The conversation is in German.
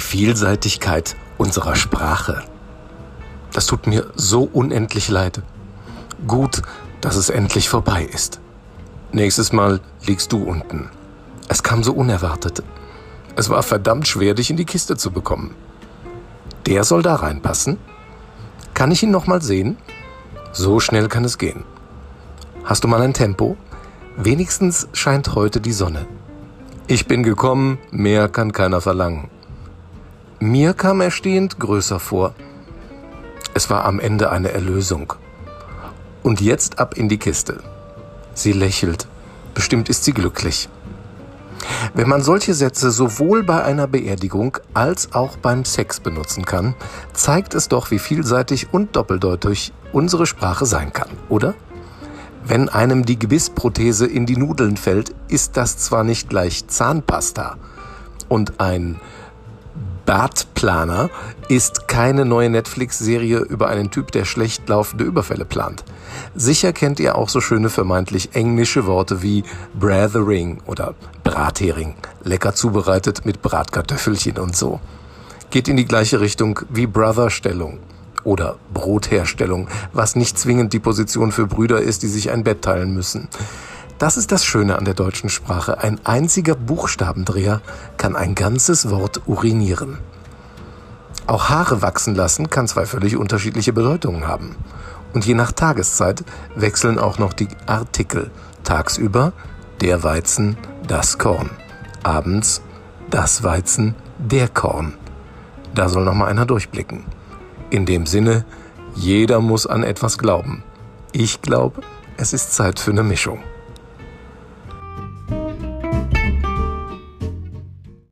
Vielseitigkeit unserer Sprache. Das tut mir so unendlich leid. Gut, dass es endlich vorbei ist. Nächstes Mal liegst du unten. Es kam so unerwartet. Es war verdammt schwer, dich in die Kiste zu bekommen. Der soll da reinpassen? Kann ich ihn noch mal sehen? So schnell kann es gehen. Hast du mal ein Tempo? Wenigstens scheint heute die Sonne. Ich bin gekommen, mehr kann keiner verlangen. Mir kam er stehend größer vor. Es war am Ende eine Erlösung. Und jetzt ab in die Kiste. Sie lächelt. Bestimmt ist sie glücklich. Wenn man solche Sätze sowohl bei einer Beerdigung als auch beim Sex benutzen kann, zeigt es doch, wie vielseitig und doppeldeutig unsere Sprache sein kann, oder? Wenn einem die Gebissprothese in die Nudeln fällt, ist das zwar nicht gleich Zahnpasta und ein Bartplaner ist keine neue Netflix-Serie über einen Typ, der schlecht laufende Überfälle plant. Sicher kennt ihr auch so schöne vermeintlich englische Worte wie Brathering oder Brathering, lecker zubereitet mit Bratkartoffelchen und so. Geht in die gleiche Richtung wie Brotherstellung oder Brotherstellung, was nicht zwingend die Position für Brüder ist, die sich ein Bett teilen müssen. Das ist das Schöne an der deutschen Sprache. Ein einziger Buchstabendreher kann ein ganzes Wort urinieren. Auch Haare wachsen lassen kann zwei völlig unterschiedliche Bedeutungen haben. Und je nach Tageszeit wechseln auch noch die Artikel. Tagsüber der Weizen, das Korn. Abends das Weizen, der Korn. Da soll noch mal einer durchblicken. In dem Sinne, jeder muss an etwas glauben. Ich glaube, es ist Zeit für eine Mischung.